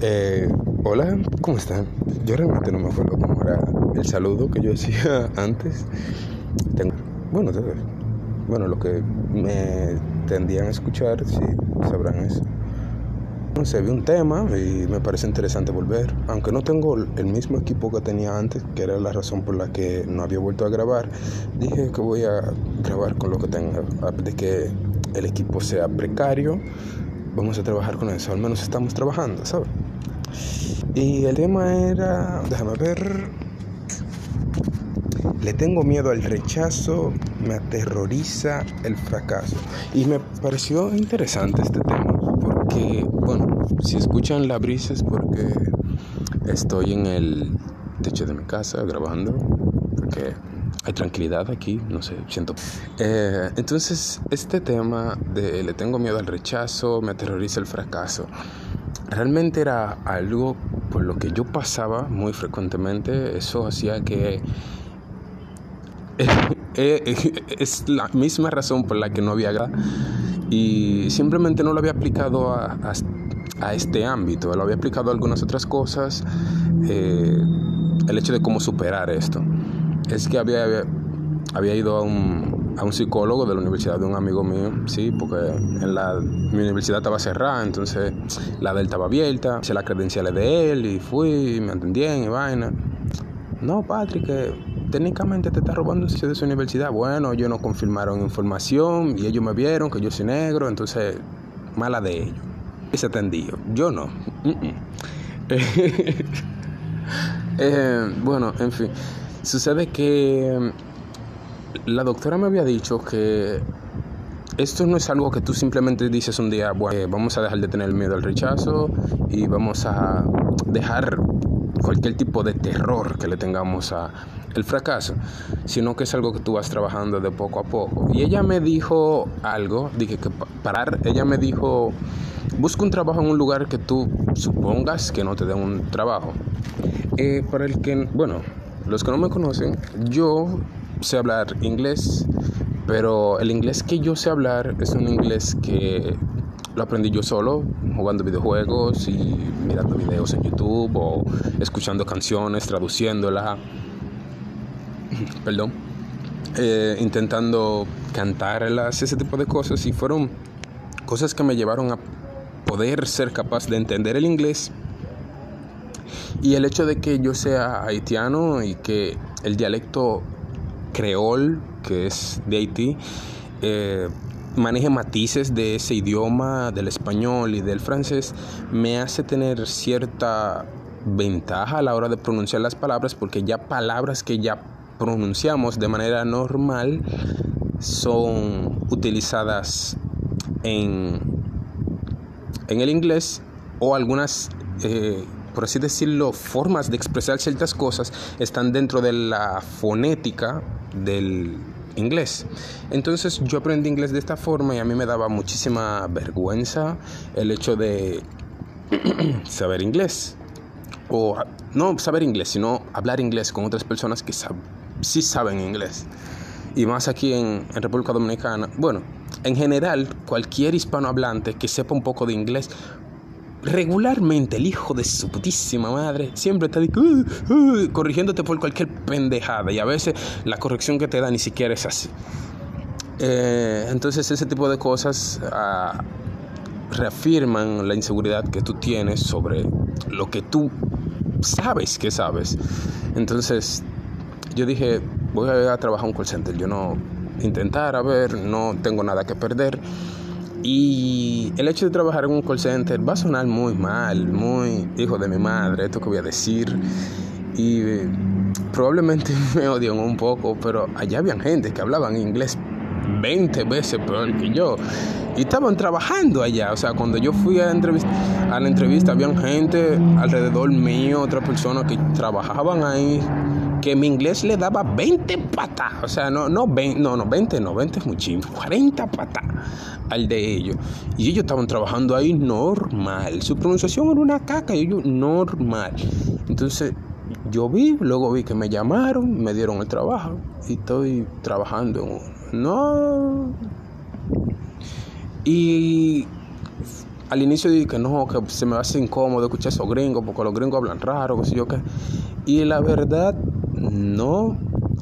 Eh, hola, ¿cómo están? Yo realmente no me acuerdo cómo era el saludo que yo decía antes. Tengo, bueno, bueno, lo que me tendían a escuchar, sí, sabrán eso. No sé, vi un tema y me parece interesante volver. Aunque no tengo el mismo equipo que tenía antes, que era la razón por la que no había vuelto a grabar, dije que voy a grabar con lo que tenga. De que el equipo sea precario, vamos a trabajar con eso. Al menos estamos trabajando, ¿sabes? Y el tema era, déjame ver, le tengo miedo al rechazo, me aterroriza el fracaso. Y me pareció interesante este tema que, bueno, si escuchan la brisa es porque estoy en el techo de mi casa grabando, porque hay tranquilidad aquí, no sé, siento. Eh, entonces, este tema de le tengo miedo al rechazo, me aterroriza el fracaso, realmente era algo por lo que yo pasaba muy frecuentemente, eso hacía que... es la misma razón por la que no había y simplemente no lo había aplicado a, a, este ámbito, lo había aplicado a algunas otras cosas, eh, el hecho de cómo superar esto. Es que había, había ido a un, a un psicólogo de la universidad de un amigo mío, sí, porque en la, mi universidad estaba cerrada, entonces la de él estaba abierta, hice las credenciales de él y fui, me atendían y vaina. No, Patrick, técnicamente te está robando de su universidad. Bueno, ellos no confirmaron información y ellos me vieron que yo soy negro, entonces, mala de ellos. Ese atendido. Yo no. Eh, bueno, en fin. Sucede que la doctora me había dicho que esto no es algo que tú simplemente dices un día, bueno, eh, vamos a dejar de tener miedo al rechazo y vamos a dejar cualquier tipo de terror que le tengamos a el fracaso, sino que es algo que tú vas trabajando de poco a poco. Y ella me dijo algo, dije que parar, ella me dijo, busca un trabajo en un lugar que tú supongas que no te den un trabajo. Eh, para el que, bueno, los que no me conocen, yo sé hablar inglés, pero el inglés que yo sé hablar es un inglés que lo aprendí yo solo, jugando videojuegos y mirando videos en YouTube o escuchando canciones, traduciéndola, perdón, eh, intentando cantarlas, ese tipo de cosas. Y fueron cosas que me llevaron a poder ser capaz de entender el inglés. Y el hecho de que yo sea haitiano y que el dialecto creol, que es de Haití, eh, maneje matices de ese idioma, del español y del francés, me hace tener cierta ventaja a la hora de pronunciar las palabras porque ya palabras que ya pronunciamos de manera normal son utilizadas en, en el inglés o algunas, eh, por así decirlo, formas de expresar ciertas cosas están dentro de la fonética del inglés. Entonces yo aprendí inglés de esta forma y a mí me daba muchísima vergüenza el hecho de saber inglés. O no saber inglés, sino hablar inglés con otras personas que sí saben inglés. Y más aquí en, en República Dominicana. Bueno, en general, cualquier hispanohablante que sepa un poco de inglés regularmente el hijo de su putísima madre siempre está uh, uh", corrigiéndote por cualquier pendejada y a veces la corrección que te da ni siquiera es así. Eh, entonces ese tipo de cosas ah, reafirman la inseguridad que tú tienes sobre lo que tú sabes que sabes. Entonces yo dije, voy a trabajar un call center, yo no intentar, a ver, no tengo nada que perder. Y el hecho de trabajar en un call center va a sonar muy mal, muy hijo de mi madre, esto que voy a decir. Y probablemente me odian un poco, pero allá habían gente que hablaban inglés 20 veces peor que yo. Y estaban trabajando allá. O sea, cuando yo fui a la entrevista, habían gente alrededor mío, otras personas que trabajaban ahí que mi inglés le daba 20 patas, o sea, no, no, 20, no, no, 20 no, 20 es muchísimo, 40 patas al de ellos. Y ellos estaban trabajando ahí normal, su pronunciación era una caca y ellos normal. Entonces yo vi, luego vi que me llamaron, me dieron el trabajo y estoy trabajando No. Y al inicio dije que no, que se me hace incómodo escuchar esos gringos porque los gringos hablan raro, qué sé yo qué. Y la verdad, no.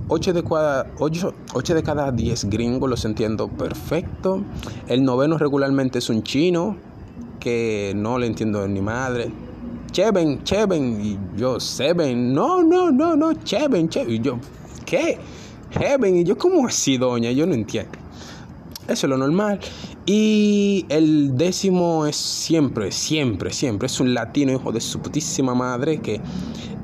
8 de, cada, 8, 8 de cada 10 gringos los entiendo perfecto. El noveno regularmente es un chino que no le entiendo ni madre. Cheven, Cheven, y yo, Seven, no, no, no, no, Cheven, Cheven, y yo, ¿qué? Heaven, y yo, ¿cómo así, doña? Yo no entiendo. Eso es lo normal. Y el décimo es siempre, siempre, siempre. Es un latino, hijo de su putísima madre, que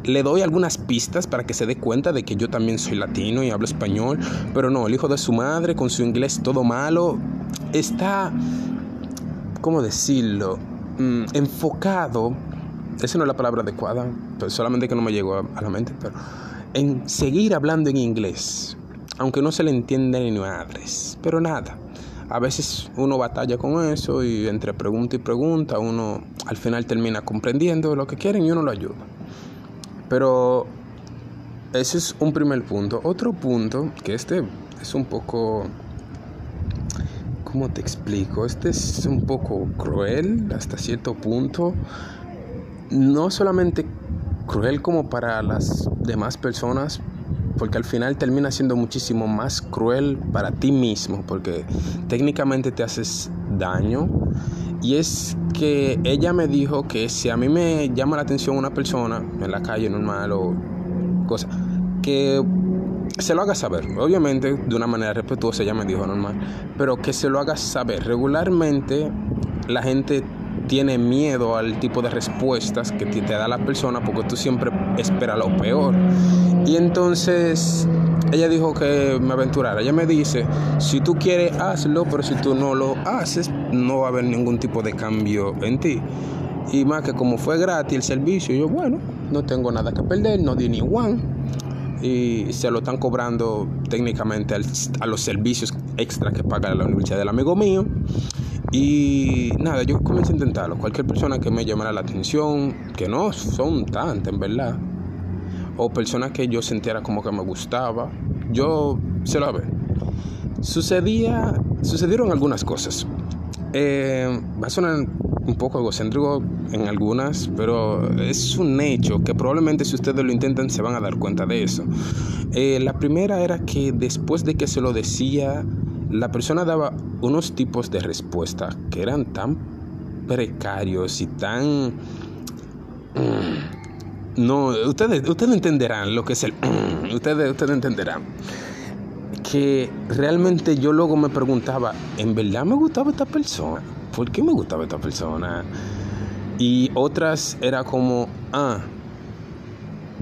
le doy algunas pistas para que se dé cuenta de que yo también soy latino y hablo español. Pero no, el hijo de su madre, con su inglés todo malo, está, ¿cómo decirlo? Mm, enfocado. Esa no es la palabra adecuada, pero solamente que no me llegó a la mente, pero en seguir hablando en inglés, aunque no se le entienda ni madres. Pero nada, a veces uno batalla con eso y entre pregunta y pregunta uno al final termina comprendiendo lo que quieren y uno lo ayuda. Pero ese es un primer punto. Otro punto, que este es un poco... ¿Cómo te explico? Este es un poco cruel hasta cierto punto. No solamente cruel como para las demás personas, porque al final termina siendo muchísimo más cruel para ti mismo, porque técnicamente te haces daño. Y es que ella me dijo que si a mí me llama la atención una persona en la calle normal o cosa, que se lo haga saber. Obviamente de una manera respetuosa, ella me dijo normal, pero que se lo haga saber. Regularmente la gente tiene miedo al tipo de respuestas que te da la persona porque tú siempre esperas lo peor. Y entonces ella dijo que me aventurara. Ella me dice, si tú quieres, hazlo, pero si tú no lo haces, no va a haber ningún tipo de cambio en ti. Y más que como fue gratis el servicio, yo, bueno, no tengo nada que perder, no di ni one. Y se lo están cobrando técnicamente a los servicios extra que paga la universidad del amigo mío. Y nada, yo comencé a intentarlo. Cualquier persona que me llamara la atención, que no son tantas en verdad, o personas que yo sintiera como que me gustaba, yo se lo ve. Sucedía, sucedieron algunas cosas. Eh, va a sonar un poco egocéntrico en algunas, pero es un hecho que probablemente si ustedes lo intentan se van a dar cuenta de eso. Eh, la primera era que después de que se lo decía, la persona daba unos tipos de respuesta que eran tan precarios y tan... Mm, no, ustedes, ustedes entenderán lo que es el... ustedes, ustedes entenderán. Que realmente yo luego me preguntaba, ¿en verdad me gustaba esta persona? ¿Por qué me gustaba esta persona? Y otras era como, ah,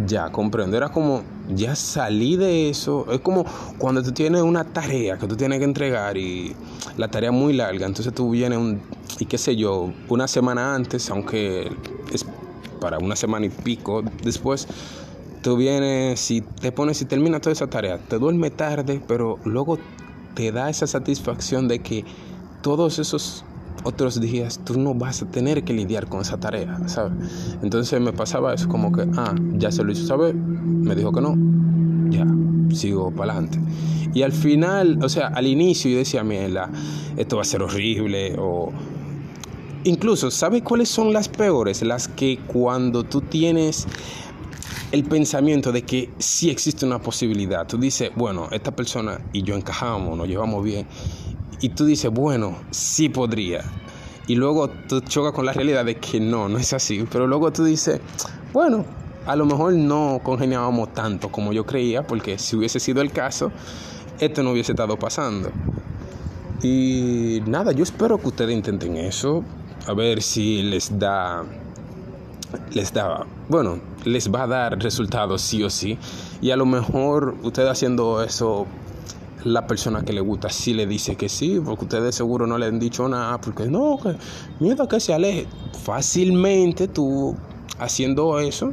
ya comprendo, era como, ya salí de eso. Es como cuando tú tienes una tarea que tú tienes que entregar y la tarea muy larga, entonces tú vienes un, y qué sé yo, una semana antes, aunque es para una semana y pico después, tú vienes y te pones y terminas toda esa tarea. Te duerme tarde, pero luego te da esa satisfacción de que todos esos otros días tú no vas a tener que lidiar con esa tarea, ¿sabes? Entonces me pasaba eso como que, ah, ya se lo hizo saber, me dijo que no, ya, sigo para adelante. Y al final, o sea, al inicio yo decía, mira, esto va a ser horrible o Incluso, ¿sabes cuáles son las peores? Las que cuando tú tienes el pensamiento de que sí existe una posibilidad, tú dices, bueno, esta persona y yo encajamos, nos llevamos bien, y tú dices, bueno, sí podría. Y luego tú chocas con la realidad de que no, no es así. Pero luego tú dices, bueno, a lo mejor no congeniábamos tanto como yo creía, porque si hubiese sido el caso, esto no hubiese estado pasando. Y nada, yo espero que ustedes intenten eso a ver si les da les da, bueno, les va a dar resultados sí o sí. Y a lo mejor usted haciendo eso, la persona que le gusta sí le dice que sí, porque ustedes seguro no le han dicho nada, porque no, que miedo que se aleje. Fácilmente tú haciendo eso,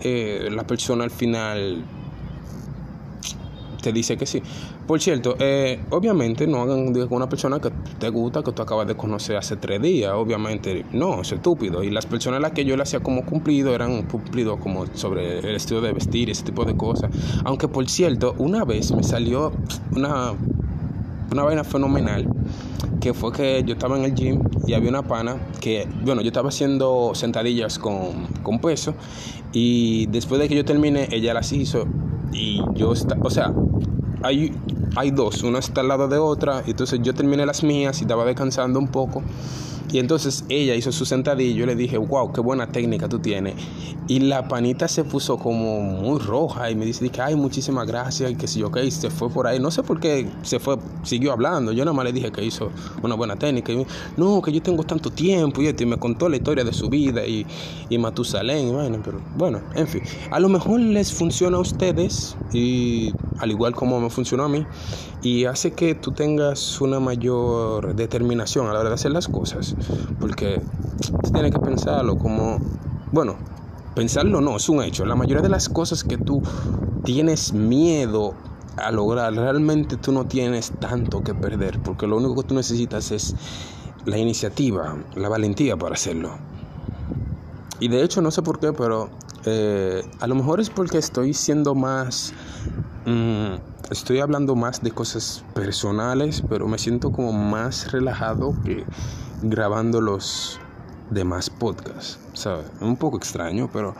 eh, la persona al final te dice que sí. Por cierto, eh, obviamente no hagan con una persona que te gusta, que tú acabas de conocer hace tres días. Obviamente no, es estúpido. Y las personas a las que yo le hacía como cumplido eran cumplidos como sobre el estilo de vestir, ese tipo de cosas. Aunque por cierto, una vez me salió una, una vaina fenomenal que fue que yo estaba en el gym y había una pana que, bueno, yo estaba haciendo sentadillas con, con peso y después de que yo terminé, ella las hizo y yo, o sea, hay, hay dos, una está al lado de otra, entonces yo terminé las mías y estaba descansando un poco y entonces ella hizo su sentadillo y le dije, wow, qué buena técnica tú tienes. Y la panita se puso como muy roja y me dice, ay, muchísimas gracias y que si yo, que se fue por ahí. No sé por qué se fue, siguió hablando. Yo nada más le dije que hizo una buena técnica. Y, no, que yo tengo tanto tiempo y, me contó la historia de su vida y, y Matusalén y bueno, pero bueno, en fin. A lo mejor les funciona a ustedes y al igual como me funcionó a mí y hace que tú tengas una mayor determinación a la hora de hacer las cosas porque tú tienes que pensarlo como, bueno, pensarlo no, es un hecho. La mayoría de las cosas que tú tienes miedo a lograr, realmente tú no tienes tanto que perder, porque lo único que tú necesitas es la iniciativa, la valentía para hacerlo. Y de hecho, no sé por qué, pero eh, a lo mejor es porque estoy siendo más... Mm, estoy hablando más de cosas personales, pero me siento como más relajado que grabando los demás podcasts. ¿sabes? Un poco extraño, pero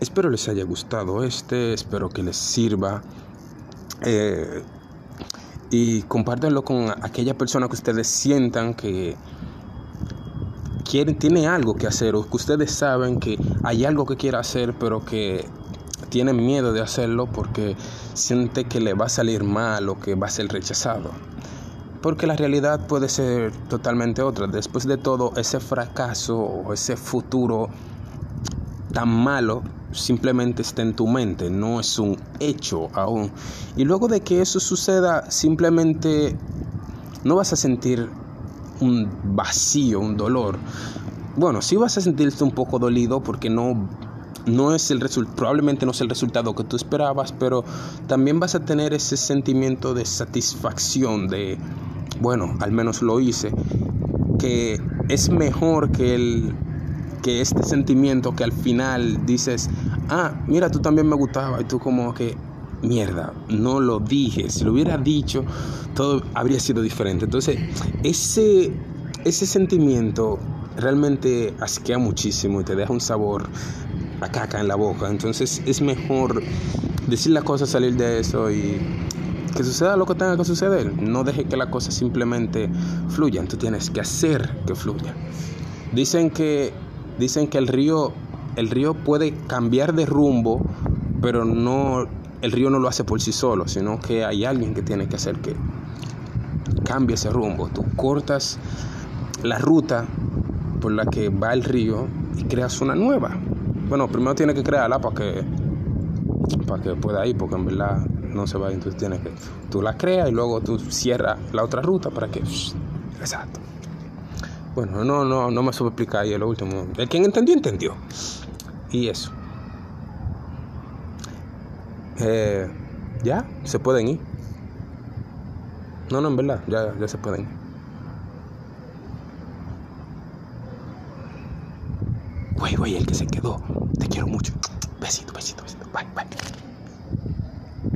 espero les haya gustado este, espero que les sirva. Eh, y compártanlo con aquella persona que ustedes sientan que tiene algo que hacer o que ustedes saben que hay algo que quiere hacer pero que tienen miedo de hacerlo porque siente que le va a salir mal o que va a ser rechazado porque la realidad puede ser totalmente otra. Después de todo, ese fracaso o ese futuro tan malo simplemente está en tu mente, no es un hecho aún. Y luego de que eso suceda, simplemente no vas a sentir un vacío, un dolor. Bueno, sí vas a sentirte un poco dolido porque no no es el probablemente no es el resultado que tú esperabas, pero también vas a tener ese sentimiento de satisfacción de bueno, al menos lo hice, que es mejor que el que este sentimiento que al final dices, ah, mira, tú también me gustaba y tú como que mierda, no lo dije, si lo hubiera dicho todo habría sido diferente. Entonces, ese ese sentimiento realmente asquea muchísimo y te deja un sabor a caca en la boca. Entonces, es mejor decir las cosas, salir de eso y que suceda lo que tenga que suceder. No deje que las cosas simplemente fluyan. Tú tienes que hacer que fluyan. Dicen que, dicen que el río, el río puede cambiar de rumbo, pero no, el río no lo hace por sí solo, sino que hay alguien que tiene que hacer que cambie ese rumbo. Tú cortas la ruta por la que va el río y creas una nueva. Bueno, primero tiene que crearla para que, para que pueda ir, porque en verdad no se va, entonces tienes que, tú la creas y luego tú cierras la otra ruta para que, exacto. Bueno, no, no, no me supe explicar ahí lo último. El quien entendió, entendió. Y eso. Eh, ya, se pueden ir. No, no, en verdad, ya, ya se pueden ir. Güey, güey, el que se quedó. Te quiero mucho. Besito, besito, besito. Bye, bye.